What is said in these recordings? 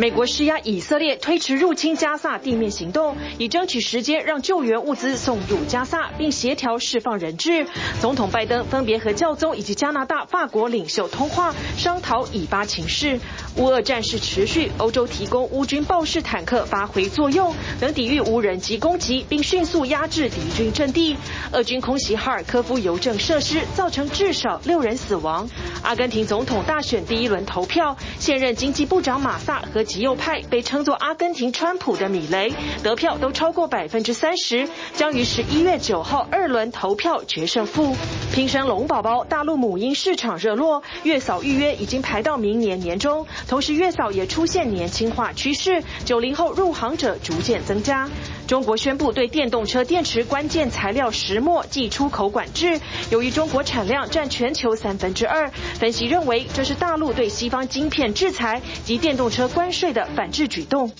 美国施压以色列推迟入侵加萨地面行动，以争取时间让救援物资送入加萨，并协调释放人质。总统拜登分别和教宗以及加拿大、法国领袖通话，商讨以巴情势。乌俄战事持续，欧洲提供乌军豹式坦克发挥作用，能抵御无人机攻击，并迅速压制敌军阵地。俄军空袭哈尔科夫邮政设施，造成至少六人死亡。阿根廷总统大选第一轮投票，现任经济部长马萨和极右派被称作阿根廷川普的米雷得票都超过百分之三十，将于十一月九号二轮投票决胜负。拼生龙宝宝，大陆母婴市场热络，月嫂预约已经排到明年年中，同时月嫂也出现年轻化趋势，九零后入行者逐渐增加。中国宣布对电动车电池关键材料石墨祭出口管制，由于中国产量占全球三分之二，分析认为这是大陆对西方晶片制裁及电动车关税的反制举动。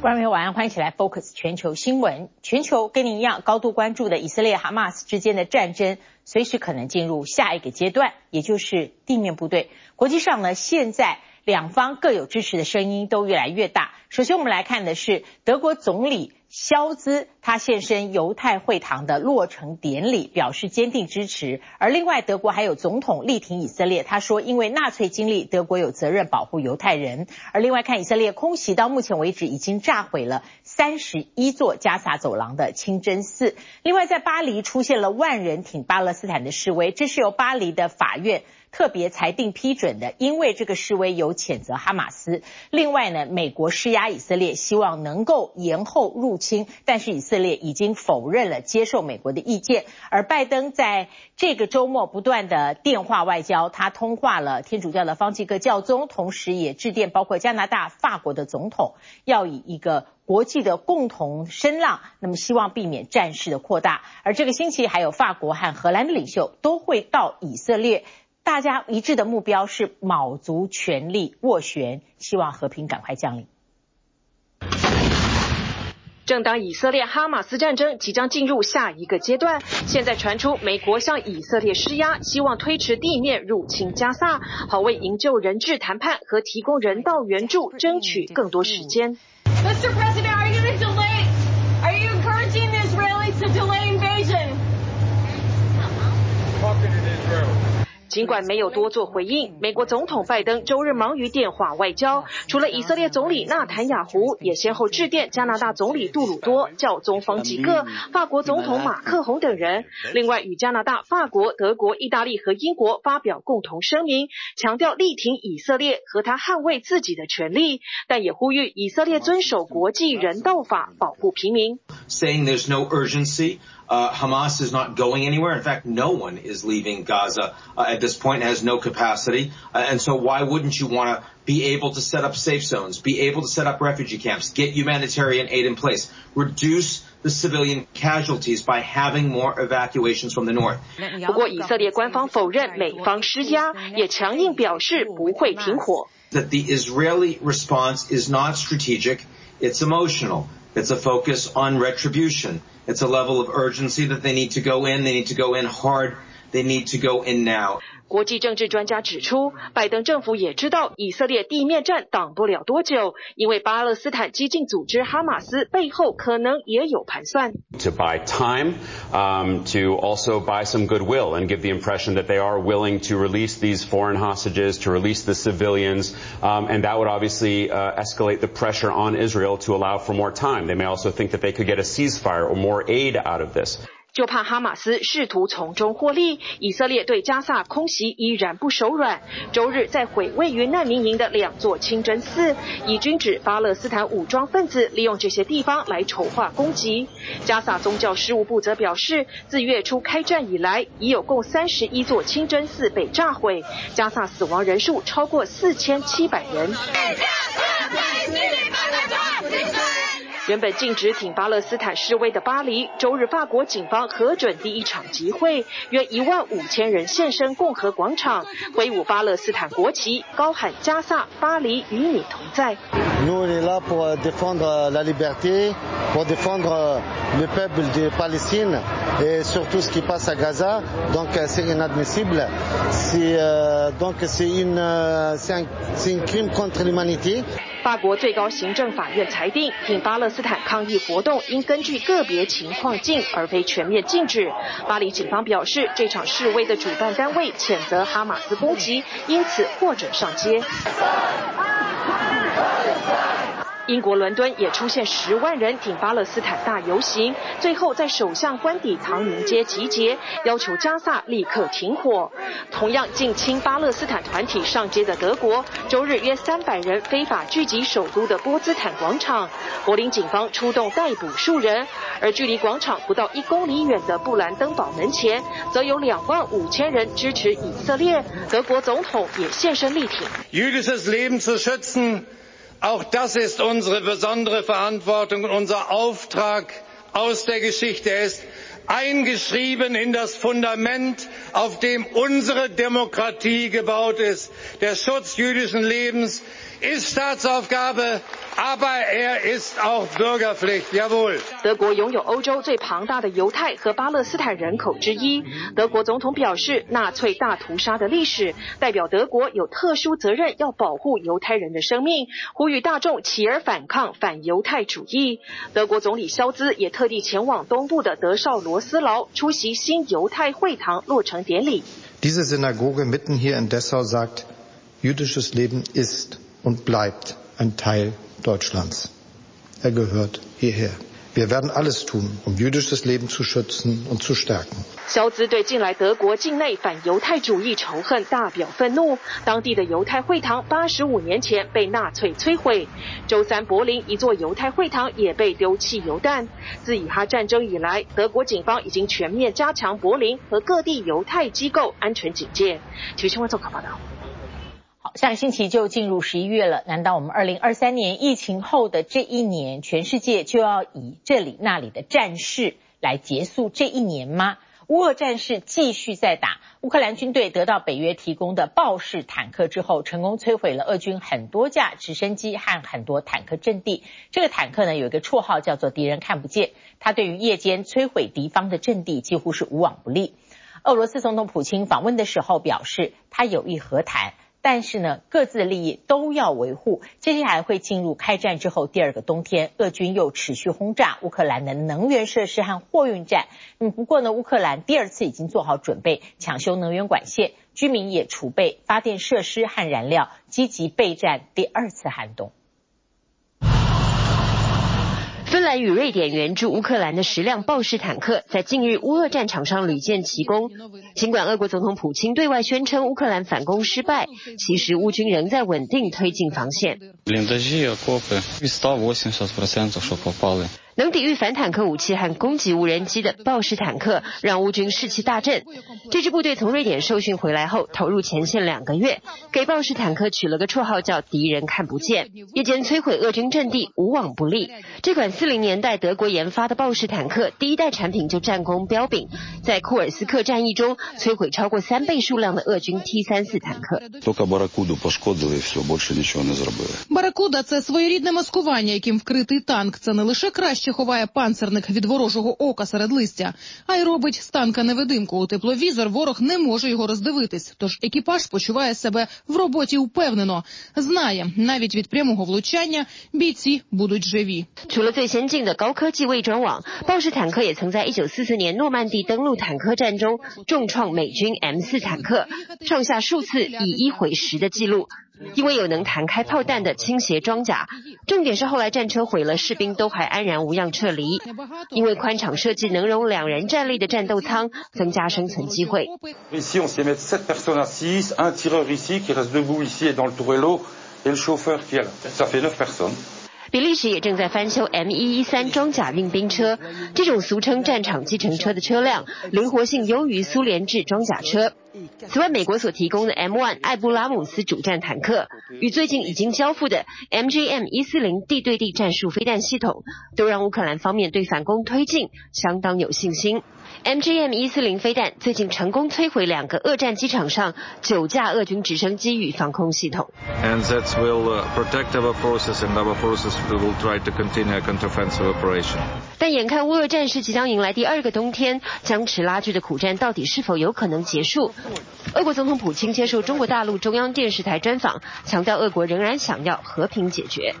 观众朋友晚安，欢迎起来 Focus 全球新闻。全球跟您一样高度关注的以色列哈马斯之间的战争，随时可能进入下一个阶段，也就是地面部队。国际上呢，现在。两方各有支持的声音都越来越大。首先，我们来看的是德国总理肖兹，他现身犹太会堂的落成典礼，表示坚定支持。而另外，德国还有总统力挺以色列，他说，因为纳粹经历，德国有责任保护犹太人。而另外，看以色列空袭，到目前为止已经炸毁了三十一座加萨走廊的清真寺。另外，在巴黎出现了万人挺巴勒斯坦的示威，这是由巴黎的法院。特别裁定批准的，因为这个示威有谴责哈马斯。另外呢，美国施压以色列，希望能够延后入侵，但是以色列已经否认了接受美国的意见。而拜登在这个周末不断的电话外交，他通话了天主教的方济各教宗，同时也致电包括加拿大、法国的总统，要以一个国际的共同声浪，那么希望避免战事的扩大。而这个星期还有法国和荷兰的领袖都会到以色列。大家一致的目标是卯足全力斡旋，希望和平赶快降临。正当以色列哈马斯战争即将进入下一个阶段，现在传出美国向以色列施压，希望推迟地面入侵加萨，好为营救人质谈判和提供人道援助争取更多时间。Mr. President, are you delay? Are you encouraging the Israelis to delay 尽管没有多做回应，美国总统拜登周日忙于电话外交，除了以色列总理纳坦雅胡，也先后致电加拿大总理杜鲁多、教宗方济各、法国总统马克宏等人。另外，与加拿大、法国、德国、意大利和英国发表共同声明，强调力挺以色列和他捍卫自己的权利，但也呼吁以色列遵守国际人道法，保护平民。Saying there's no urgency. Uh, Hamas is not going anywhere. In fact, no one is leaving Gaza uh, at this point, has no capacity. Uh, and so why wouldn't you want to be able to set up safe zones, be able to set up refugee camps, get humanitarian aid in place, reduce the civilian casualties by having more evacuations from the north. 不过，以色列官方否认美方施压，也强硬表示不会停火。That the Israeli response is not strategic, it's emotional. It's a focus on retribution. It's a level of urgency that they need to go in. They need to go in hard. They need to go in now. 国际政治专家指出，拜登政府也知道以色列地面战挡不了多久，因为巴勒斯坦激进组织哈马斯背后可能也有盘算。To buy time, um, to also buy some goodwill and give the impression that they are willing to release these foreign hostages, to release the civilians, um, and that would obviously uh, escalate the pressure on Israel to allow for more time. They may also think that they could get a ceasefire or more aid out of this. 就怕哈马斯试图从中获利，以色列对加萨空袭依然不手软。周日在毁位于难民营的两座清真寺，以军指巴勒斯坦武装分子利用这些地方来筹划攻击。加萨宗教事务部则表示，自月初开战以来，已有共三十一座清真寺被炸毁，加萨死亡人数超过四千七百人。原本禁止挺巴勒斯坦示威的巴黎，周日法国警方核准第一场集会，约一万五千人现身共和广场，挥舞巴勒斯坦国旗，高喊“加萨巴黎与你同在”。Nous est là pour défendre la liberté, pour défendre le peuple de Palestine et surtout ce qui passe à Gaza. Donc c'est inadmissible. C'est donc c'est une c'est un, c'est un crime contre l'humanité. 法国最高行政法院裁定，挺巴勒斯坦抗议活动应根据个别情况禁，而非全面禁止。巴黎警方表示，这场示威的主办单位谴责哈马斯攻击，因此获准上街。英国伦敦也出现十万人挺巴勒斯坦大游行，最后在首相官邸唐宁街集结，要求加萨立刻停火。同样近亲巴勒斯坦团体上街的德国，周日约三百人非法聚集首都的波茨坦广场，柏林警方出动逮捕数人。而距离广场不到一公里远的布兰登堡门前，则有两万五千人支持以色列，德国总统也现身力挺。Auch das ist unsere besondere Verantwortung und unser Auftrag aus der Geschichte. Er ist eingeschrieben in das Fundament, auf dem unsere Demokratie gebaut ist. Der Schutz jüdischen Lebens ist Staatsaufgabe, aber er ist auch Bürgerpflicht. Jawohl. 德国拥有欧洲最庞大的犹太和巴勒斯坦人口之一。德国总统表示，纳粹大屠杀的历史代表德国有特殊责任，要保护犹太人的生命，呼吁大众起而反抗反犹太主义。德国总理肖兹也特地前往东部的德绍罗斯劳出席新犹太会堂落成典礼。Diese Synagoge mitten hier in Dessau sagt, jüdisches Leben ist und bleibt ein Teil Deutschlands. Er gehört hierher. Wir werden alles tun, um jüdisches Leben zu schützen und zu stärken. 肖兹对近来德国境内反犹太主义仇恨大表愤怒。当地的犹太会堂八十五年前被纳粹摧毁。周三，柏林一座犹太会堂也被丢汽油弹。自以哈战争以来，德国警方已经全面加强柏林和各地犹太机构安全警戒。请新闻做可报道。好，下个星期就进入十一月了。难道我们二零二三年疫情后的这一年，全世界就要以这里那里的战事来结束这一年吗？乌俄战事继续在打，乌克兰军队得到北约提供的豹式坦克之后，成功摧毁了俄军很多架直升机和很多坦克阵地。这个坦克呢，有一个绰号叫做“敌人看不见”，它对于夜间摧毁敌方的阵地几乎是无往不利。俄罗斯总统普京访问的时候表示，他有意和谈。但是呢，各自的利益都要维护。接下来会进入开战之后第二个冬天，俄军又持续轰炸乌克兰的能源设施和货运站。嗯，不过呢，乌克兰第二次已经做好准备抢修能源管线，居民也储备发电设施和燃料，积极备战第二次寒冬。芬兰与瑞典援助乌克兰的十辆豹式坦克，在近日乌俄战场上屡建奇功。尽管俄国总统普京对外宣称乌克兰反攻失败，其实乌军仍在稳定推进防线。能抵御反坦克武器和攻击无人机的豹式坦克，让乌军士气大振。这支部队从瑞典受训回来后，投入前线两个月，给豹式坦克取了个绰号叫“敌人看不见”，夜间摧毁俄军阵地，无往不利。这款四零年代德国研发的豹式坦克，第一代产品就战功彪炳，在库尔斯克战役中摧毁超过三倍数量的俄军 T 三四坦克。ховає панцерник від ворожого ока серед листя, а й робить з танка невидимку у тепловізор. Ворог не може його роздивитись. Тож екіпаж почуває себе в роботі впевнено. Знає, навіть від прямого влучання бійці будуть живі. 除了最先进的高科技伪装网，豹式坦克也曾在一九四四年诺曼第登陆坦克战中重创美军 M 四坦克，创下数次以一毁十的记录。 因为有能弹开炮弹的倾斜装甲，重点是后来战车毁了，士兵都还安然无恙撤离。因为宽敞设计能容两人站立的战斗舱，增加生存机会。比利时也正在翻修 M 一一三装甲运兵车，这种俗称战场计程车的车辆，灵活性优于苏联制装甲车。此外，美国所提供的 M1 艾布拉姆斯主战坦克与最近已经交付的 MGM 一四零地对地战术飞弹系统，都让乌克兰方面对反攻推进相当有信心。MGM 一四零飞弹最近成功摧毁两个俄战机场上九架俄军直升机与防空系统。And that will protect our forces and our forces will try to continue a counteroffensive operation. 但眼看乌俄战事即将迎来第二个冬天，僵持拉锯的苦战到底是否有可能结束？俄国总统普京接受中国大陆中央电视台专访，强调俄国仍然想要和平解决。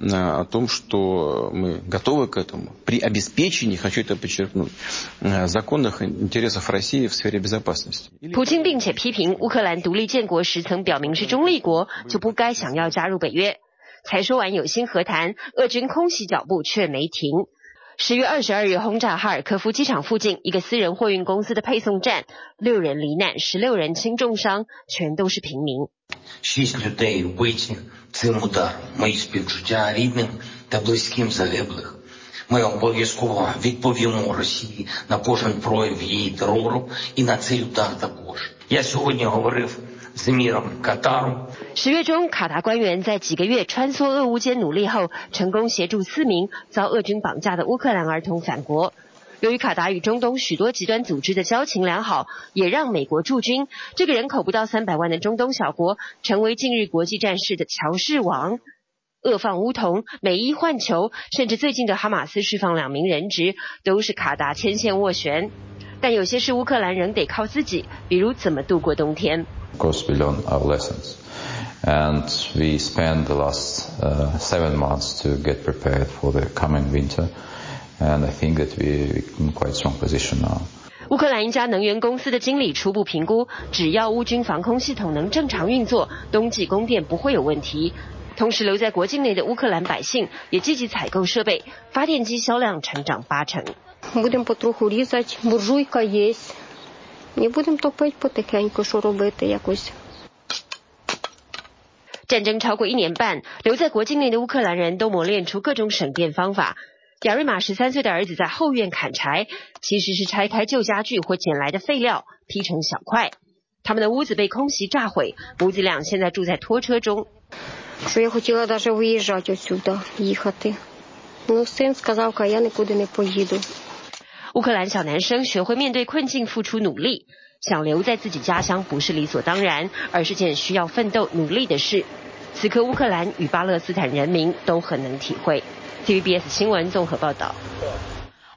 о том, что мы готовы к этому при обеспечении, хочу это подчеркнуть, законных интересов России в сфере безопасности. 普京并且批评乌克兰独立建国时曾表明是中立国，就不该想要加入北约。才说完有心和谈，俄军空袭脚步却没停。 十月二十二日轰炸哈尔科夫机场附近一个私人货运公司的配送站，六人罹难，十六人轻重伤，全都是平民。十月中，卡达官员在几个月穿梭俄乌间努力后，成功协助四名遭俄军绑架的乌克兰儿童返国。由于卡达与中东许多极端组织的交情良好，也让美国驻军这个人口不到三百万的中东小国，成为近日国际战事的乔事王。俄放乌童、美伊换球，甚至最近的哈马斯释放两名人质，都是卡达牵线斡旋。但有些事乌克兰人得靠自己，比如怎么度过冬天。Of course, we learn our lessons, and we spend the last seven months to get prepared for the coming winter, and I think that we in quite strong position now. 乌克兰一家能源公司的经理初步评估，只要乌军防空系统能正常运作，冬季供电不会有问题。同时，留在国境内的乌克兰百姓也积极采购设备，发电机销量成长八成。战争超过一年半，留在国境内的乌克兰人都磨练出各种省电方法。亚瑞玛十三岁的儿子在后院砍柴，其实是拆开旧家具或捡来的废料劈成小块。他们的屋子被空袭炸毁，母子俩现在住在拖车中。乌克兰小男生学会面对困境，付出努力，想留在自己家乡不是理所当然，而是件需要奋斗努力的事。此刻，乌克兰与巴勒斯坦人民都很能体会。TVBS 新闻综合报道。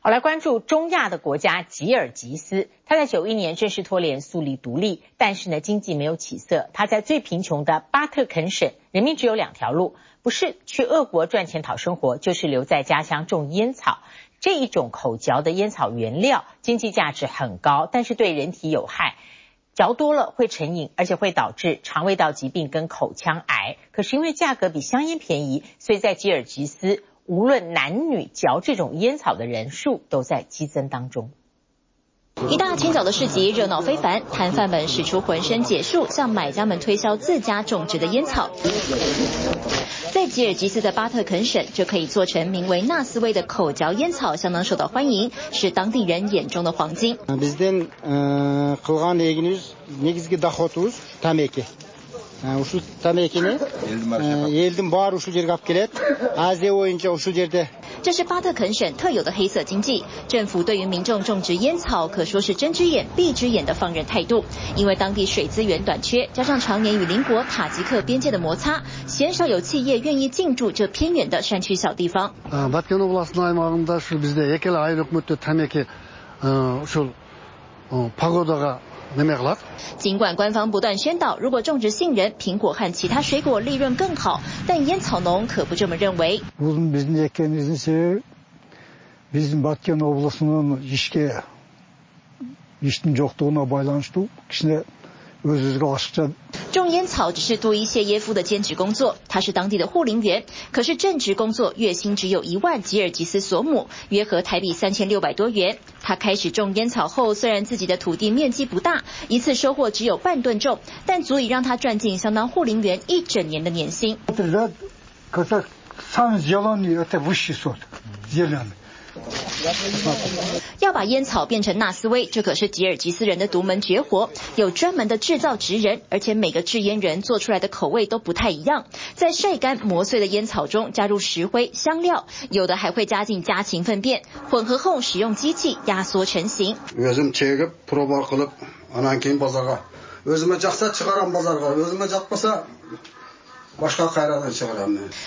好，来关注中亚的国家吉尔吉斯，他在九一年正式脱联树立独立，但是呢，经济没有起色。他在最贫穷的巴特肯省，人民只有两条路，不是去俄国赚钱讨生活，就是留在家乡种烟草。这一种口嚼的烟草原料经济价值很高，但是对人体有害，嚼多了会成瘾，而且会导致肠胃道疾病跟口腔癌。可是因为价格比香烟便宜，所以在吉尔吉斯，无论男女嚼这种烟草的人数都在激增当中。一大清早的市集热闹非凡，摊贩们使出浑身解数向买家们推销自家种植的烟草。在吉尔吉斯的巴特肯省，就可以做成名为纳斯威的口嚼烟草，相当受到欢迎，是当地人眼中的黄金。这是巴特肯省特有的黑色经济，政府对于民众种植烟草可说是睁只眼闭只眼的放任态度。因为当地水资源短缺，加上常年与邻国塔吉克边界的摩擦，鲜少有企业愿意进驻这偏远的山区小地方。尽管官方不断宣导，如果种植杏仁、苹果和其他水果利润更好，但烟草农可不这么认为。种烟草只是杜伊谢耶夫的兼职工作，他是当地的护林员。可是正职工作月薪只有一万吉尔吉斯索姆，约合台币三千六百多元。他开始种烟草后，虽然自己的土地面积不大，一次收获只有半吨重，但足以让他赚进相当护林员一整年的年薪。要把烟草变成纳斯威，这可是吉尔吉斯人的独门绝活。有专门的制造职人，而且每个制烟人做出来的口味都不太一样。在晒干磨碎的烟草中加入石灰、香料，有的还会加进家禽粪便，混合后使用机器压缩成型。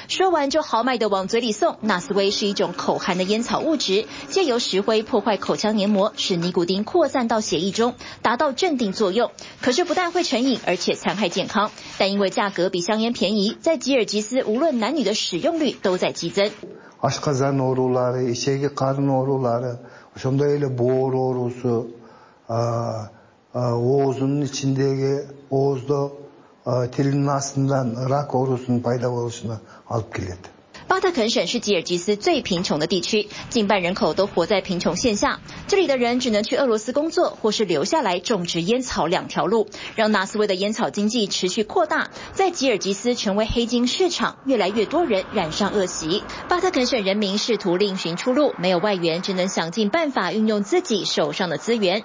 说完就豪迈地往嘴里送。纳斯威是一种口含的烟草物质，借由石灰破坏口腔黏膜，使尼古丁扩散到血液中，达到镇定作用。可是不但会成瘾，而且残害健康。但因为价格比香烟便宜，在吉尔吉斯无论男女的使用率都在激增。巴特肯省是吉尔吉斯最贫穷的地区，近半人口都活在贫穷线下。这里的人只能去俄罗斯工作，或是留下来种植烟草两条路，让纳斯威的烟草经济持续扩大，在吉尔吉斯成为黑金市场，越来越多人染上恶习。巴特肯省人民试图另寻出路，没有外援，只能想尽办法运用自己手上的资源。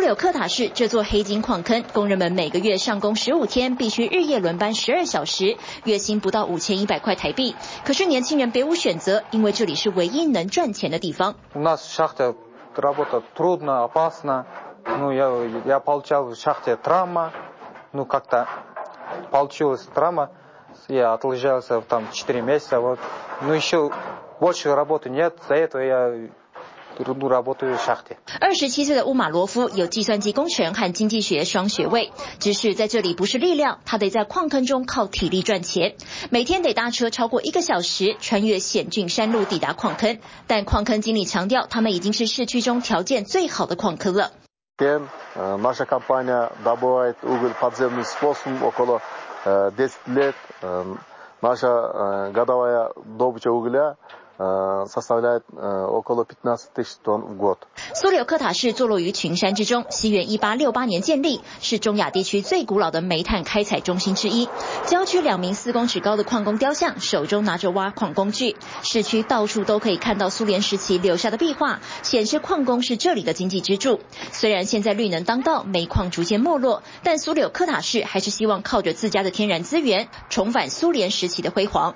柳克塔市这座黑金矿坑，工人们每个月上工十五天，必须日夜轮班十二小时，月薪不到五千一百块台币。可是年轻人别无选择，因为这里是唯一能赚钱的地方。二十七岁的乌马罗夫有计算机工程和经济学双学位，只是在这里不是力量，他得在矿坑中靠体力赚钱，每天得搭车超过一个小时，穿越险峻山路抵达矿坑。但矿坑经理强调，他们已经是市区中条件最好的矿坑了。苏柳克塔市坐落于群山之中，西元一八六八年建立，是中亚地区最古老的煤炭开采中心之一。郊区两名四公尺高的矿工雕像，手中拿着挖矿工具。市区到处都可以看到苏联时期留下的壁画，显示矿工是这里的经济支柱。虽然现在绿能当道，煤矿逐渐没落，但苏柳克塔市还是希望靠着自家的天然资源，重返苏联时期的辉煌。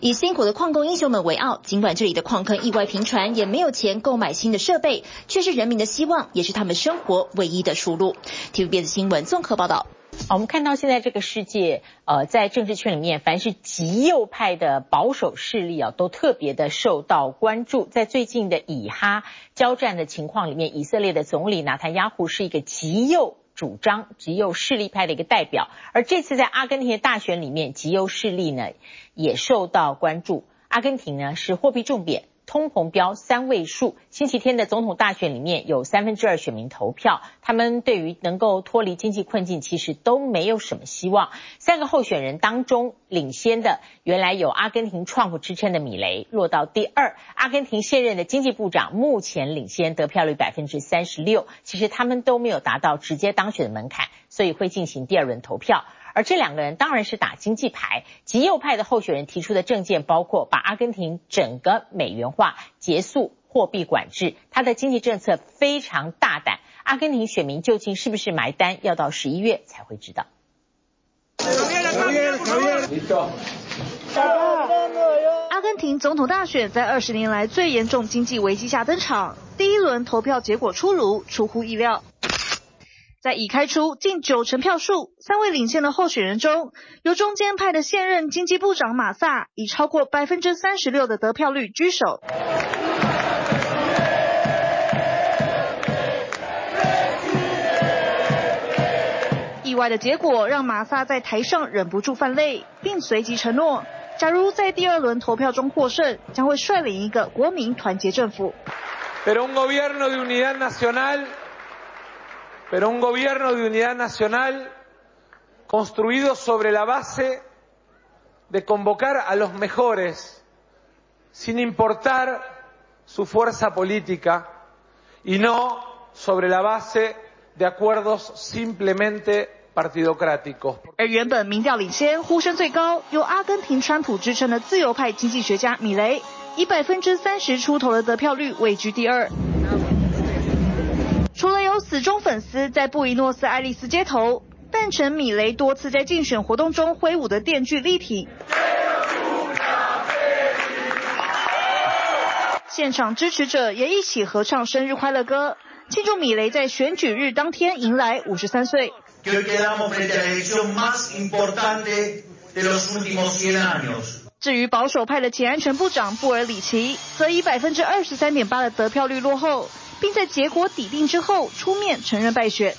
以辛苦的矿工英雄们为傲，尽管这里的矿坑意外频传，也没有钱购买新的设备，却是人民的希望，也是他们生活唯一的出路。TVBS 新闻综合报道。我们看到现在这个世界，呃，在政治圈里面，凡是极右派的保守势力啊，都特别的受到关注。在最近的以哈交战的情况里面，以色列的总理纳坦雅胡是一个极右主张、极右势力派的一个代表。而这次在阿根廷的大选里面，极右势力呢也受到关注。阿根廷呢是货币重贬。通膨标三位数，星期天的总统大选里面有三分之二选民投票，他们对于能够脱离经济困境其实都没有什么希望。三个候选人当中领先的，原来有阿根廷创富之称的米雷落到第二，阿根廷现任的经济部长目前领先，得票率百分之三十六。其实他们都没有达到直接当选的门槛，所以会进行第二轮投票。而这两个人当然是打经济牌，极右派的候选人提出的政见包括把阿根廷整个美元化、结束货币管制，他的经济政策非常大胆。阿根廷选民究竟是不是埋单，要到十一月才会知道。阿根廷总统大选在二十年来最严重经济危机下登场，第一轮投票结果出炉，出乎意料。在已开出近九成票数，三位领先的候选人中，由中间派的现任经济部长马萨以超过百分之三十六的得票率居首。意外的结果让马萨在台上忍不住泛泪，并随即承诺，假如在第二轮投票中获胜，将会率领一个国民团结政府。sin importar su fuerza política y no sobre la base de acuerdos simplemente partidocráticos。而原本民调领先、呼声最高、由阿根廷川普支撑的自由派经济学家米雷，以百分之三十出头的得票率位居第二。 除了有死忠粉丝在布宜诺斯艾利斯街头扮成，米雷多次在竞选活动中挥舞的电锯立体。现场支持者也一起合唱生日快乐歌，庆祝米雷在选举日当天迎来五十三岁。至于保守派的前安全部长布尔里奇，则以百分之二十三点八的得票率落后，并在结果底定之后出面承认败选。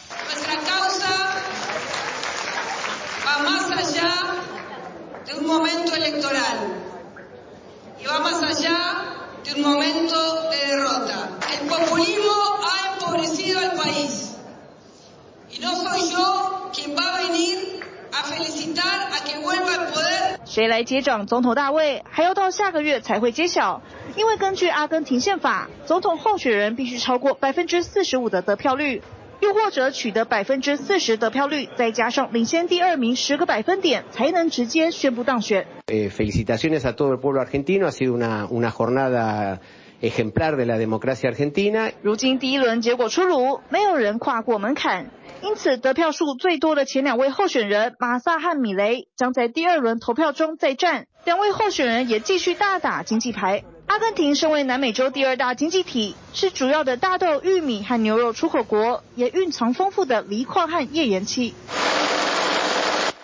谁来接掌总统大位，还要到下个月才会揭晓。因为根据阿根廷宪法，总统候选人必须超过百分之四十五的得票率，又或者取得百分之四十得票率，再加上领先第二名十个百分点，才能直接宣布当选。，felicitaciones a todo el pueblo argentino，ha sido una una jornada ejemplar de la democracia argentina。如今第一轮结果出炉，没有人跨过门槛。因此，得票数最多的前两位候选人马萨和米雷将在第二轮投票中再战。两位候选人也继续大打经济牌。阿根廷身为南美洲第二大经济体，是主要的大豆、玉米和牛肉出口国，也蕴藏丰富的锂矿和页岩气。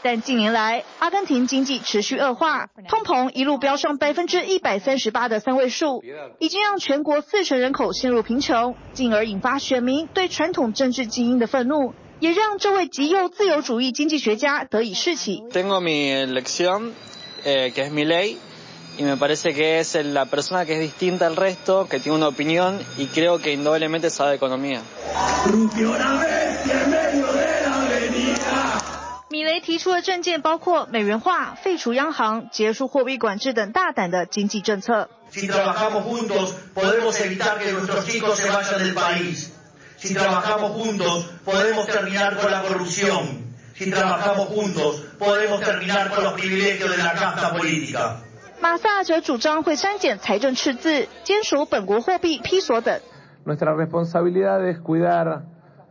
但近年来，阿根廷经济持续恶化，通膨一路飙上百分之一百三十八的三位数，已经让全国四成人口陷入贫穷，进而引发选民对传统政治精英的愤怒。也让这位极右自由主义经济学家得以士气。Tengo mi elección, eh, que es Milei, y me parece que es la persona que es distinta al resto, que tiene una opinión y creo que indudablemente sabe economía. 米雷提出的政见包括美元化、废除央行、结束货币管制等大胆的经济政策。Si trabajamos juntos, podemos evitar que nuestros chicos se vayan del país. Si trabajamos juntos, podemos terminar con la corrupción. Si trabajamos juntos, podemos terminar con los privilegios de la casta política. 马萨则主张会删减财政赤字，坚守本国货币披索等。Nuestra responsabilidad es cuidar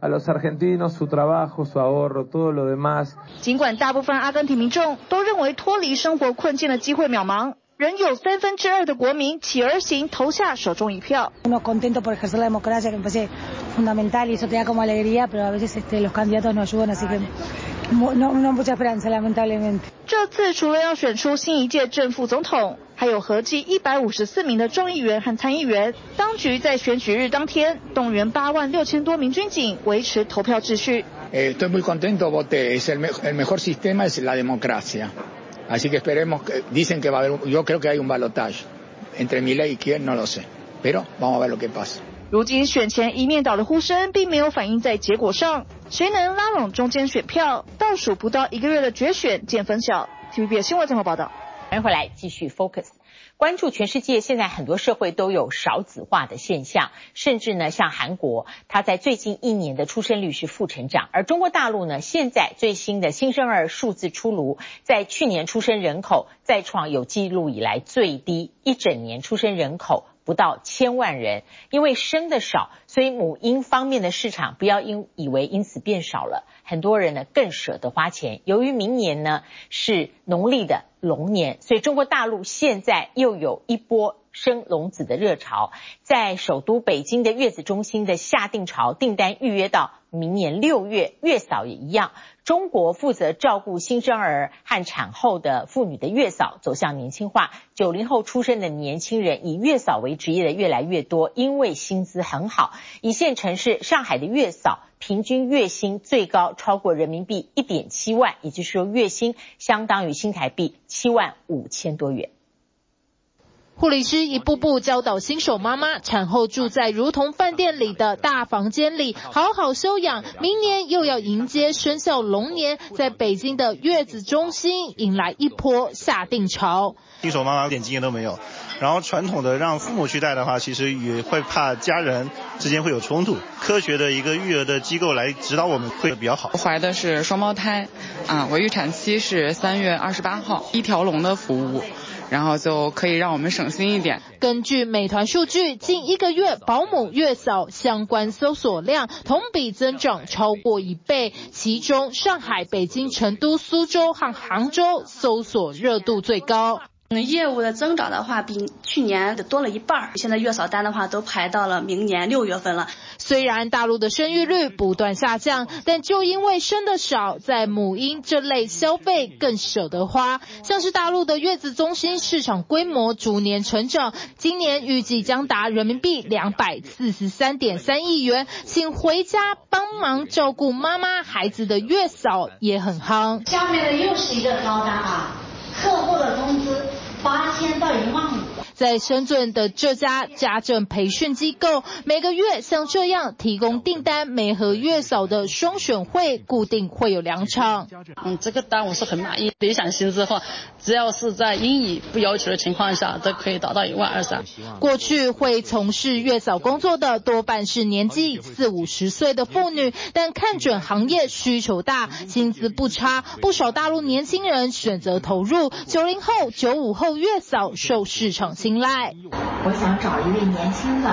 a los argentinos su trabajo, su ahorro, todo lo demás。尽管大部分阿根廷民众都认为脱离生活困境的机会渺茫。仍有三分之二的国民起而行投下手中一票。 这次除了要选出新一届正副总统，还有合计一百五十四名的众议员和参议员。当局在选举日当天动员八万六千多名军警维持投票秩序。Así que esperemos, dicen que va a haber, yo creo que hay un balotaje entre Milei y quién, no lo sé, pero vamos a ver lo que pasa. 如今选前一面倒的呼声并没有反映在结果上，谁能拉拢中间选票？倒数不到一个月的决选见分晓。TVB 新闻综合报道。欢迎回来，继续 focus。关注全世界，现在很多社会都有少子化的现象，甚至呢，像韩国，它在最近一年的出生率是负成长，而中国大陆呢，现在最新的新生儿数字出炉，在去年出生人口再创有记录以来最低，一整年出生人口不到千万人，因为生的少，所以母婴方面的市场不要因以为因此变少了，很多人呢更舍得花钱。由于明年呢是农历的。龙年，所以中国大陆现在又有一波生龙子的热潮，在首都北京的月子中心的下定潮订单预约到明年六月，月嫂也一样。中国负责照顾新生儿和产后的妇女的月嫂走向年轻化，九零后出生的年轻人以月嫂为职业的越来越多，因为薪资很好。一线城市上海的月嫂。平均月薪最高超过人民币一点七万，也就是说月薪相当于新台币七万五千多元。护理师一步步教导新手妈妈，产后住在如同饭店里的大房间里，好好休养。明年又要迎接生肖龙年，在北京的月子中心迎来一波下定潮。新手妈妈一点经验都没有。然后传统的让父母去带的话，其实也会怕家人之间会有冲突。科学的一个育儿的机构来指导我们会比较好。我怀的是双胞胎，啊，我预产期是三月二十八号，一条龙的服务。然后就可以让我们省心一点。根据美团数据，近一个月保姆月嫂相关搜索量同比增长超过一倍，其中上海、北京、成都、苏州和杭州搜索热度最高。嗯，业务的增长的话，比去年多了一半。现在月嫂单的话，都排到了明年六月份了。虽然大陆的生育率不断下降，但就因为生的少，在母婴这类消费更舍得花。像是大陆的月子中心市场规模逐年成长，今年预计将达人民币两百四十三点三亿元，请回家帮忙照顾妈妈孩子的月嫂也很夯。下面的又是一个高单啊，客户的工资。八千到一万五。在深圳的这家家政培训机构，每个月像这样提供订单，每和月嫂的双选会固定会有两场。嗯，这个单我是很满意。理想薪资的话，只要是在英语不要求的情况下，都可以达到一万二三。过去会从事月嫂工作的多半是年纪四五十岁的妇女，但看准行业需求大，薪资不差，不少大陆年轻人选择投入。九零后、九五后月嫂受市场青睐。我想找一位年轻的，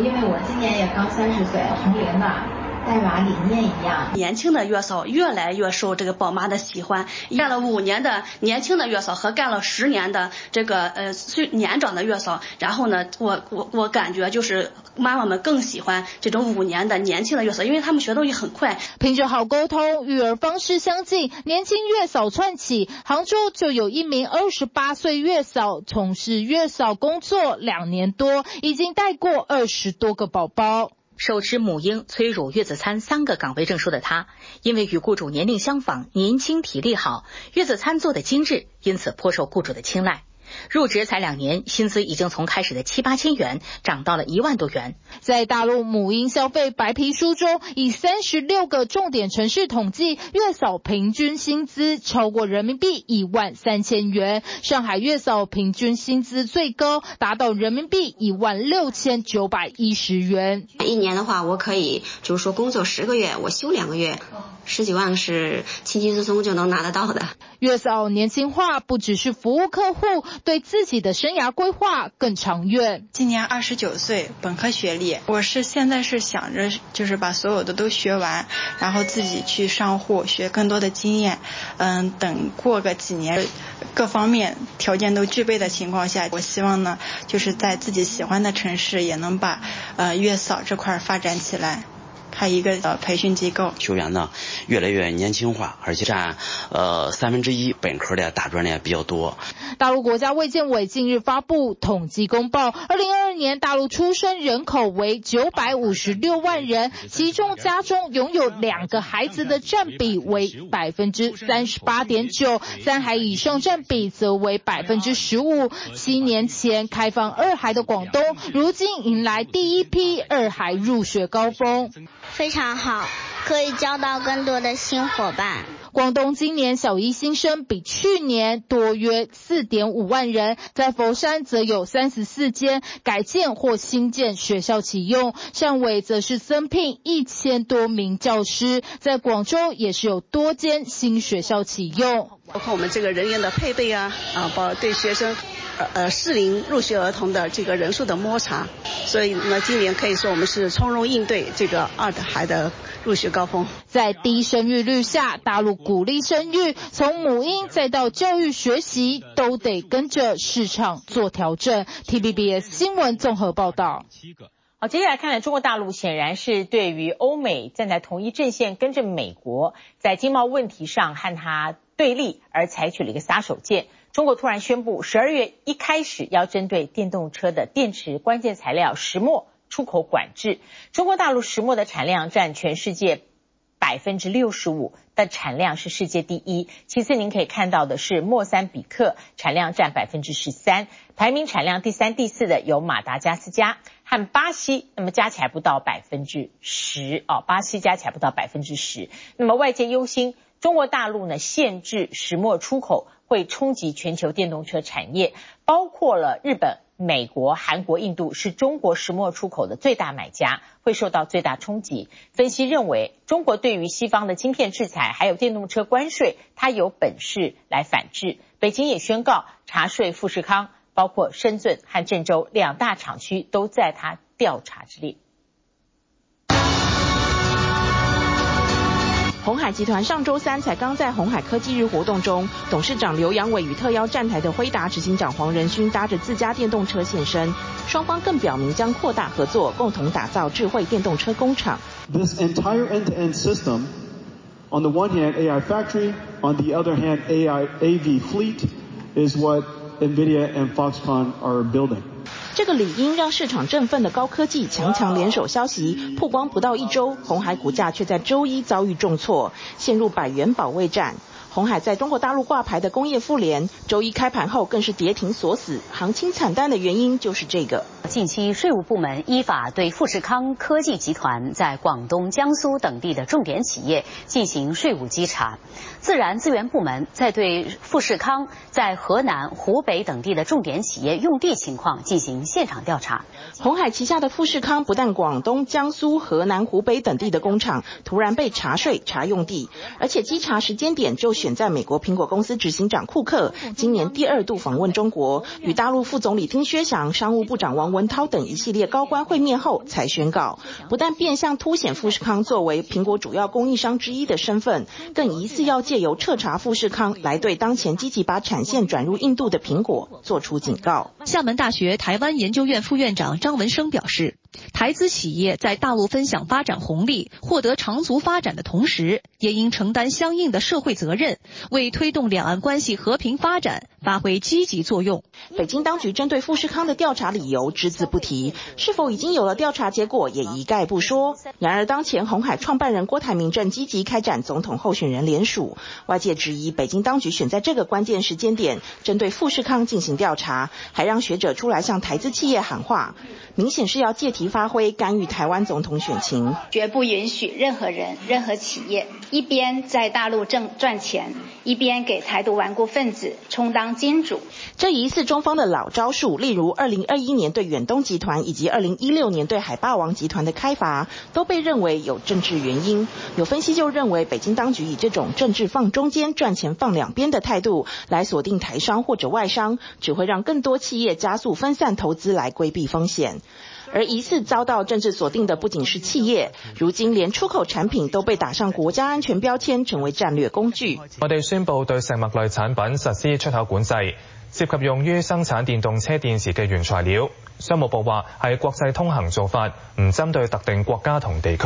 因为我今年也刚三十岁，同龄的。代表理念一样，年轻的月嫂越来越受这个宝妈的喜欢。干了五年的年轻的月嫂和干了十年的这个呃岁年长的月嫂，然后呢，我我我感觉就是妈妈们更喜欢这种五年的年轻的月嫂，因为他们学东西很快。凭着好沟通、育儿方式相近，年轻月嫂窜起。杭州就有一名二十八岁月嫂，从事月嫂工作两年多，已经带过二十多个宝宝。手持母婴、催乳、月子餐三个岗位证书的她，因为与雇主年龄相仿、年轻体力好，月子餐做的精致，因此颇受雇主的青睐。入职才两年，薪资已经从开始的七八千元涨到了一万多元。在大陆母婴消费白皮书中，以三十六个重点城市统计，月嫂平均薪资超过人民币一万三千元。上海月嫂平均薪资最高，达到人民币一万六千九百一十元。一年的话，我可以就是说工作十个月，我休两个月，十几万是轻轻松松就能拿得到的。月嫂年轻化不只是服务客户。对自己的生涯规划更长远。今年二十九岁，本科学历。我是现在是想着，就是把所有的都学完，然后自己去上户，学更多的经验。嗯，等过个几年，各方面条件都具备的情况下，我希望呢，就是在自己喜欢的城市，也能把呃月嫂这块发展起来。开一个呃培训机构，球员呢越来越年轻化，而且占呃三分之一本科的大专的比较多。大陆国家卫健委近日发布统计公报，二零二二年大陆出生人口为九百五十六万人，其中家中拥有两个孩子的占比为百分之三十八点九，三孩以上占比则为百分之十五。七年前开放二孩的广东，如今迎来第一批二孩入学高峰。非常好，可以交到更多的新伙伴。广东今年小一新生比去年多约四点五万人，在佛山则有三十四间改建或新建学校启用，汕尾则是增聘一千多名教师，在广州也是有多间新学校启用。包括我们这个人员的配备啊，啊，包括对学生。呃，适龄入学儿童的这个人数的摸查，所以呢，今年可以说我们是从容应对这个二孩的入学高峰。在低生育率下，大陆鼓励生育，从母婴再到教育学习，都得跟着市场做调整。T B B S 新闻综合报道。好，接下来看来，中国大陆显然是对于欧美站在同一阵线，跟着美国在经贸问题上和他对立，而采取了一个杀手锏。中国突然宣布，十二月一开始要针对电动车的电池关键材料石墨出口管制。中国大陆石墨的产量占全世界百分之六十五，的产量是世界第一。其次，您可以看到的是莫桑比克产量占百分之十三，排名产量第三、第四的有马达加斯加和巴西，那么加起来不到百分之十哦，巴西加起来不到百分之十。那么外界忧心，中国大陆呢限制石墨出口。会冲击全球电动车产业，包括了日本、美国、韩国、印度是中国石墨出口的最大买家，会受到最大冲击。分析认为，中国对于西方的晶片制裁，还有电动车关税，它有本事来反制。北京也宣告查税富士康，包括深圳和郑州两大厂区都在它调查之列。鸿海集团上周三才刚在鸿海科技日活动中，董事长刘扬伟与特邀站台的辉达执行长黄仁勋搭着自家电动车现身，双方更表明将扩大合作，共同打造智慧电动车工厂。This entire end-to-end system, on the one hand AI factory, on the other hand AI AV fleet, is what NVIDIA and Foxconn are building. 这个理应让市场振奋的高科技强强联手消息曝光不到一周，红海股价却在周一遭遇重挫，陷入百元保卫战。红海在中国大陆挂牌的工业富联，周一开盘后更是跌停锁死，行情惨淡的原因就是这个。近期税务部门依法对富士康科技集团在广东、江苏等地的重点企业进行税务稽查，自然资源部门在对富士康在河南、湖北等地的重点企业用地情况进行现场调查。鸿海旗下的富士康不但广东、江苏、河南、湖北等地的工厂突然被查税、查用地，而且稽查时间点就选。在美国苹果公司执行长库克今年第二度访问中国，与大陆副总理丁薛祥、商务部长王文文涛等一系列高官会面后，才宣告，不但变相凸显富士康作为苹果主要供应商之一的身份，更疑似要借由彻查富士康来对当前积极把产线转入印度的苹果做出警告。厦门大学台湾研究院副院长张文生表示，台资企业在大陆分享发展红利、获得长足发展的同时，也应承担相应的社会责任。为推动两岸关系和平发展发挥积极作用。北京当局针对富士康的调查理由只字不提，是否已经有了调查结果也一概不说。然而，当前鸿海创办人郭台铭正积极开展总统候选人联署，外界质疑北京当局选在这个关键时间点针对富士康进行调查，还让学者出来向台资企业喊话，明显是要借题发挥，干预台湾总统选情。绝不允许任何人、任何企业一边在大陆挣赚钱。一边给台独顽固分子充当金主，这疑似中方的老招数，例如二零二一年对远东集团以及二零一六年对海霸王集团的开罚，都被认为有政治原因。有分析就认为，北京当局以这种政治放中间、赚钱放两边的态度来锁定台商或者外商，只会让更多企业加速分散投资来规避风险。而疑似遭到政治锁定的不仅是企业，如今连出口产品都被打上国家安全标签，成为战略工具。我哋宣布对食物类产品实施出口管制，涉及用于生产电动车电池嘅原材料。商务部话系国际通行做法，唔针对特定国家同地区。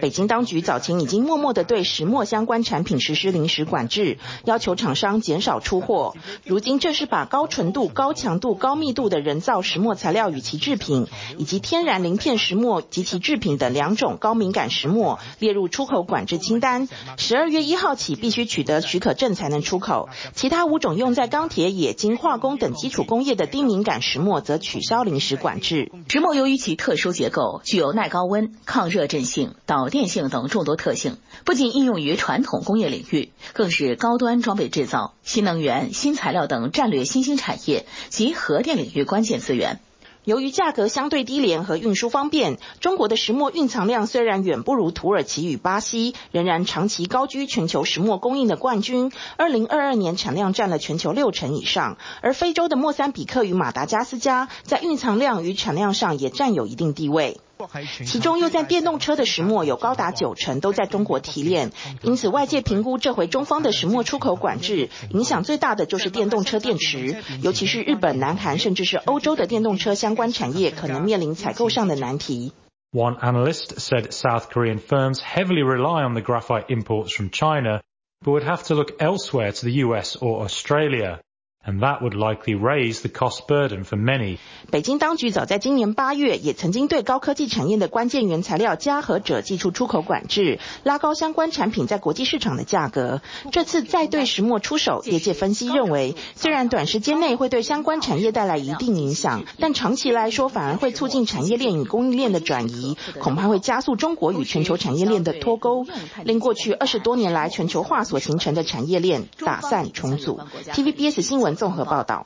北京当局早前已经默默地对石墨相关产品实施临时管制，要求厂商减少出货。如今正是把高纯度、高强度、高密度的人造石墨材料与其制品，以及天然鳞片石墨及其制品等两种高敏感石墨列入出口管制清单。十二月一号起必须取得许可证才能出口，其他五种用在钢铁、冶金、化工等基础工业的低敏感石墨则取消临直。管制石墨由于其特殊结构，具有耐高温、抗热震性、导电性等众多特性，不仅应用于传统工业领域，更是高端装备制造、新能源、新材料等战略新兴产业及核电领域关键资源。由于价格相对低廉和运输方便，中国的石墨蕴藏量虽然远不如土耳其与巴西，仍然长期高居全球石墨供应的冠军。二零二二年产量占了全球六成以上，而非洲的莫桑比克与马达加斯加在蕴藏量与产量上也占有一定地位。其中，又在电动车的石墨有高达九成都在中国提炼，因此外界评估这回中方的石墨出口管制影响最大的就是电动车电池，尤其是日本、南韩甚至是欧洲的电动车相关产业可能面临采购上的难题。One analyst said South Korean firms heavily rely on the graphite imports from China, but would have to look elsewhere to the US or Australia. And that would likely raise the cost burden for many. 北京当局早在今年八月也曾经对高科技产业的关键原材料镓和鍺祭出出口管制，拉高相关产品在国际市场的价格。这次再对石墨出手，业界分析认为，虽然短时间内会对相关产业带来一定影响，但长期来说反而会促进产业链与供应链的转移，恐怕会加速中国与全球产业链的脱钩，令过去二十多年来全球化所形成的产业链打散重组。TVBS 新闻。综合报道。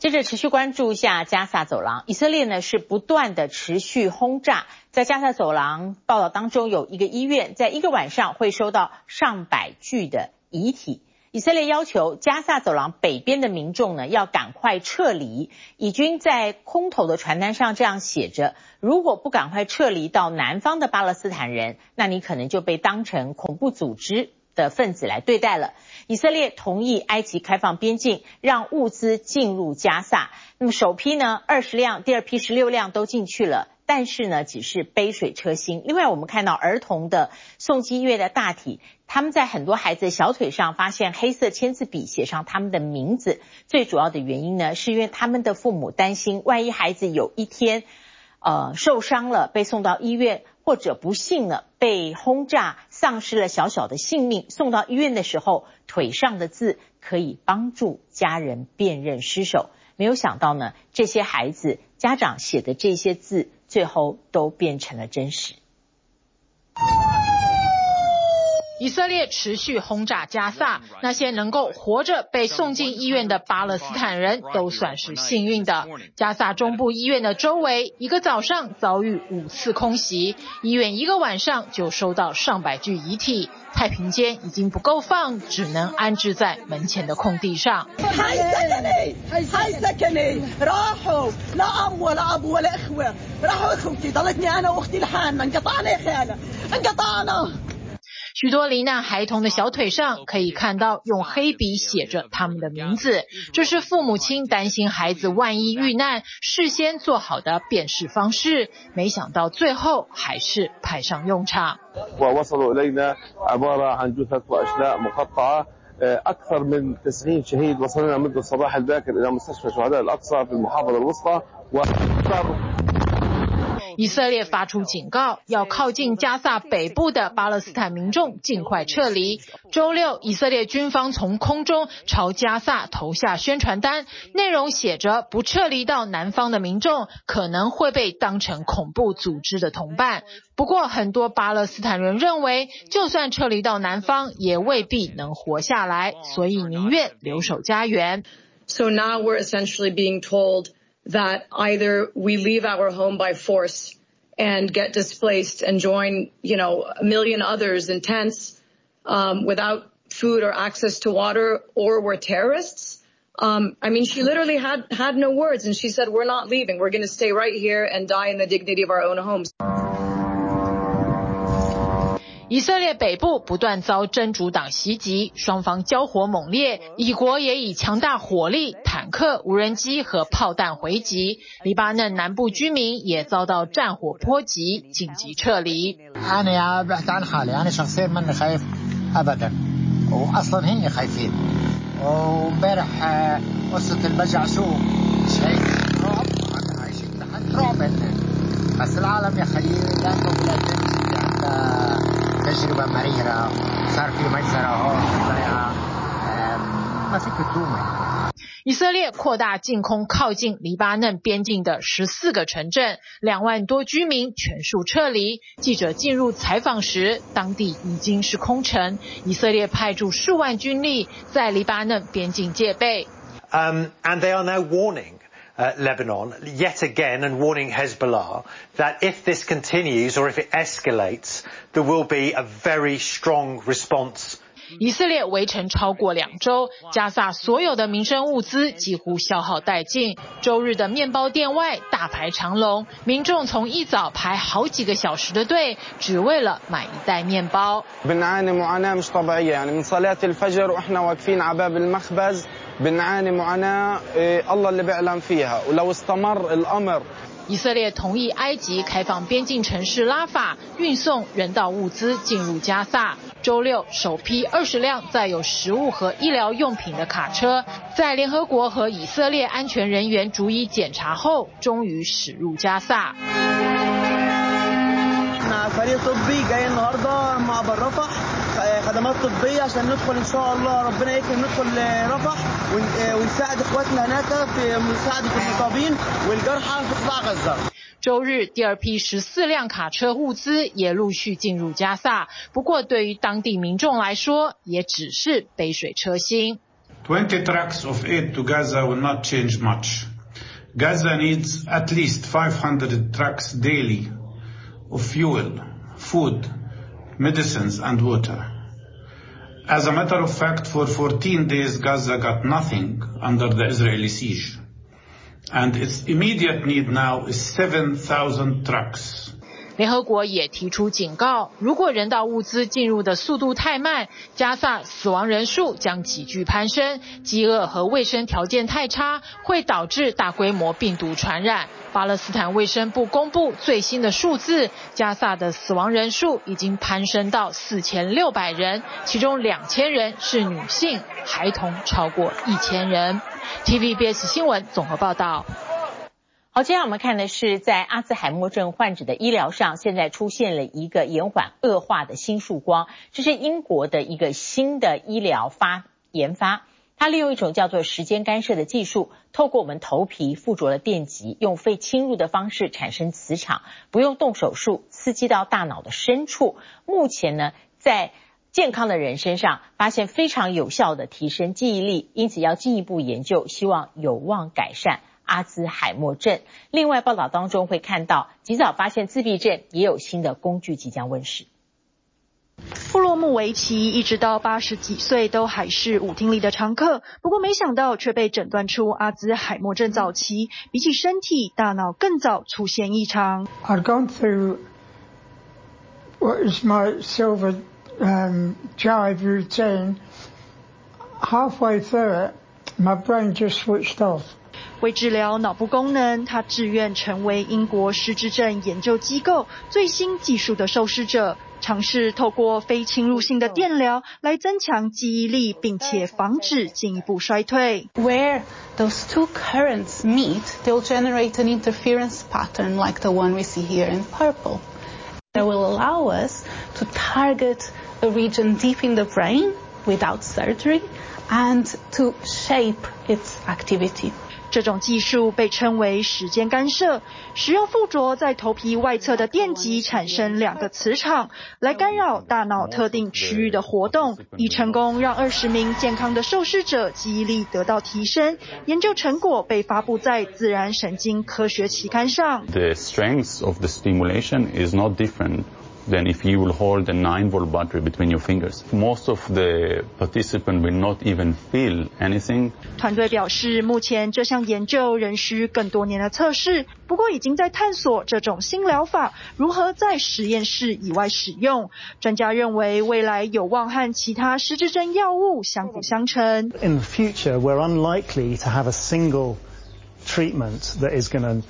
接着持续关注一下加萨走廊，以色列呢是不断的持续轰炸，在加萨走廊报道当中有一个医院，在一个晚上会收到上百具的遗体。以色列要求加萨走廊北边的民众呢要赶快撤离。以军在空投的传单上这样写着：如果不赶快撤离到南方的巴勒斯坦人，那你可能就被当成恐怖组织的分子来对待了。以色列同意埃及开放边境，让物资进入加萨。那么首批呢二十辆，第二批十六辆都进去了。但是呢，只是杯水车薪。另外，我们看到儿童的送医院的大体，他们在很多孩子小腿上发现黑色签字笔，写上他们的名字。最主要的原因呢，是因为他们的父母担心，万一孩子有一天，呃，受伤了，被送到医院，或者不幸了被轰炸，丧失了小小的性命，送到医院的时候，腿上的字可以帮助家人辨认尸首。没有想到呢，这些孩子家长写的这些字。最后都变成了真实。以色列持续轰炸加萨，那些能够活着被送进医院的巴勒斯坦人都算是幸运的。加萨中部医院的周围，一个早上遭遇五次空袭，医院一个晚上就收到上百具遗体。太平间已经不够放，只能安置在门前的空地上。许多罹难孩童的小腿上可以看到用黑笔写着他们的名字，这是父母亲担心孩子万一遇难，事先做好的辨识方式。没想到最后还是派上用场。以色列发出警告，要靠近加萨北部的巴勒斯坦民众尽快撤离。周六，以色列军方从空中朝加萨投下宣传单，内容写着：不撤离到南方的民众可能会被当成恐怖组织的同伴。不过，很多巴勒斯坦人认为，就算撤离到南方，也未必能活下来，所以宁愿留守家园。So now we're essentially being told. That either we leave our home by force and get displaced and join, you know, a million others in tents um, without food or access to water, or we're terrorists. Um, I mean, she literally had, had no words and she said, we're not leaving. We're going to stay right here and die in the dignity of our own homes. 以色列北部不断遭真主党袭击，双方交火猛烈，以国也以强大火力、坦克、无人机和炮弹回击。黎巴嫩南部居民也遭到战火波及，紧急撤离。以色列扩大进空，靠近黎巴嫩边境的十四个城镇，两万多居民全数撤离。记者进入采访时，当地已经是空城。以色列派驻数万军力在黎巴嫩边境戒备。Um, and they are now warning. Uh, Lebanon yet again and warning Hezbollah that if this continues or if it escalates, there will be a very strong response. 以色列围城超过两周，加萨所有的民生物资几乎消耗殆尽。周日的面包店外大排长龙，民众从一早排好几个小时的队，只为了买一袋面包。以色列同意埃及开放边境城市拉法，运送人道物资进入加萨。周六，首批二十辆载有食物和医疗用品的卡车，在联合国和以色列安全人员逐一检查后，终于驶入加萨。周日，第二批十四辆卡车物资也陆续进入加萨，不过对于当地民众来说，也只是杯水车薪。20 trucks of aid to Gaza will not change much. Gaza needs at least 500 trucks daily of fuel, food, medicines and water. As a matter of fact, for 14 days Gaza got nothing under the Israeli siege. And its immediate need now is 7,000 trucks. 联合国也提出警告，如果人道物资进入的速度太慢，加萨死亡人数将急剧攀升，饥饿和卫生条件太差，会导致大规模病毒传染。巴勒斯坦卫生部公布最新的数字，加萨的死亡人数已经攀升到四千六百人，其中两千人是女性，孩童超过一千人。TVBS 新闻综合报道。好，接下来我们看的是在阿兹海默症患者的医疗上，现在出现了一个延缓恶化的新曙光。这是英国的一个新的医疗发研发，它利用一种叫做时间干涉的技术，透过我们头皮附着了电极，用非侵入的方式产生磁场，不用动手术，刺激到大脑的深处。目前呢，在健康的人身上发现非常有效的提升记忆力，因此要进一步研究，希望有望改善。阿兹海默症。另外，报道当中会看到，及早发现自闭症也有新的工具即将问世。穆维奇一直到八十几岁都还是舞厅里的常客，不过没想到却被诊断出阿兹海默症早期，比起身体，大脑更早出现异常。I've gone through what is my silver um, jive routine. Halfway through it, my brain just switched off. 为治疗脑部功能，他志愿成为英国失智症研究机构最新技术的受试者，尝试透过非侵入性的电疗来增强记忆力，并且防止进一步衰退。Where those two currents meet, they'll generate an interference pattern like the one we see here in purple. That will allow us to target a region deep in the brain without surgery and to shape its activity. 这种技术被称为时间干涉，使用附着在头皮外侧的电极产生两个磁场，来干扰大脑特定区域的活动，已成功让二十名健康的受试者记忆力得到提升。研究成果被发布在《自然神经科学》期刊上。The strength of the stimulation is not different. than if you will hold a 9 volt battery between your fingers. Most of the participants will not even feel anything. 团队表示，目前这项研究仍需更多年的测试，不过已经在探索这种新疗法如何在实验室以外使用。专家认为，未来有望和其他失智症药物相辅相成。In the future, we're unlikely to have a single treatment that is going to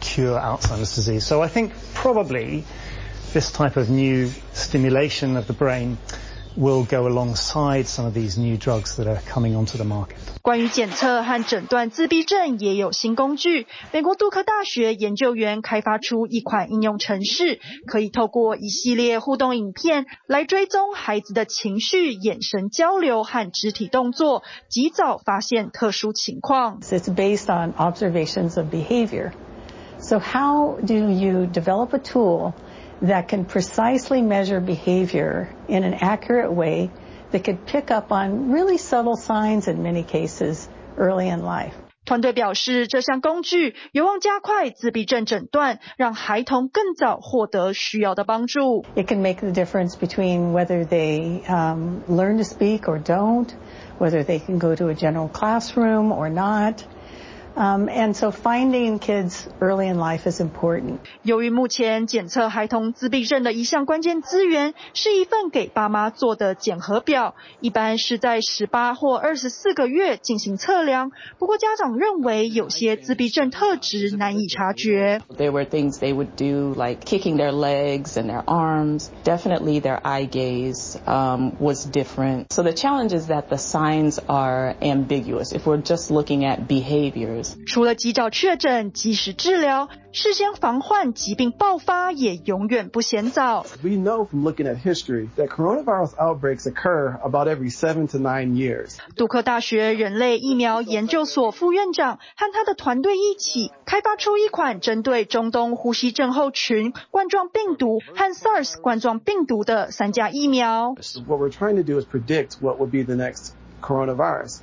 cure Alzheimer's disease. So I think probably this type of new stimulation of the brain will go alongside some of these new drugs that are coming onto the market. 关于检测和诊断自闭症也有新工具。美国杜克大学研究员开发出一款应用程式，可以透过一系列互动影片来追踪孩子的情绪、眼神交流和肢体动作，及早发现特殊情况。It's based on observations of behavior. So how do you develop a tool that can precisely measure behavior in an accurate way that could pick up on really subtle signs in many cases early in life. 团队表示，这项工具有望加快自闭症诊断，让孩童更早获得需要的帮助。It can make the difference between whether they um, learn to speak or don't, whether they can go to a general classroom or not. Um, and so finding kids early in life is important. 由于目前检测孩童自闭症的一项关键资源是一份给爸妈做的检核表，一般是在十八或二十四个月进行测量。不过家长认为有些自闭症特质难以察觉。There were things they would do like kicking their legs and their arms. Definitely their eye gaze um, was different. So the challenge is that the signs are ambiguous if we're just looking at 除了及早确诊、及时治疗，事先防患疾病爆发也永远不嫌早。We know from looking at history that coronavirus outbreaks occur about every seven to nine years. 杜克大学人类疫苗研究所副院长和他的团队一起开发出一款针对中东呼吸症候群冠状病毒和 SARS 冠状病毒的三价疫苗。What we're trying to do is predict what would be the next coronavirus.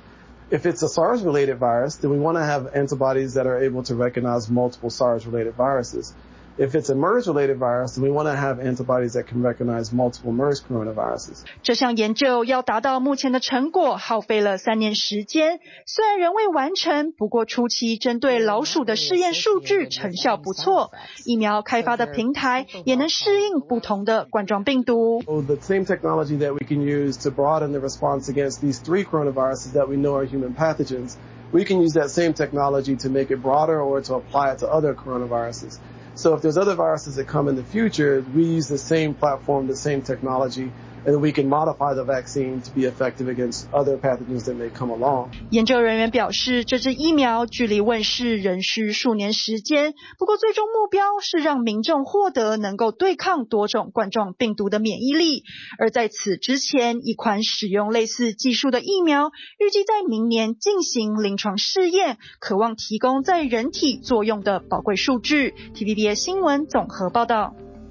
If it's a SARS-related virus, then we want to have antibodies that are able to recognize multiple SARS-related viruses. If it's a MERS-related virus, then we want to have antibodies that can recognize multiple MERS coronaviruses. 这项研究要达到目前的成果，耗费了三年时间，虽然仍未完成，不过初期针对老鼠的试验数据成效不错。疫苗开发的平台也能适应不同的冠状病毒。The same technology that we can use to broaden the response against these three coronaviruses that we know are human pathogens, we can use that same technology to make it broader or to apply it to other coronaviruses. So if there's other viruses that come in the future, we use the same platform, the same technology and we can modify the vaccine to be effective against other pathogens that may come along. 研究人员表示，这支疫苗距离问世仍需数年时间，不过最终目标是让民众获得能够对抗多种冠状病毒的免疫力。而在此之前，一款使用类似技术的疫苗，预计在明年进行临床试验，渴望提供在人体作用的宝贵数据。TVBS 新闻综合报道。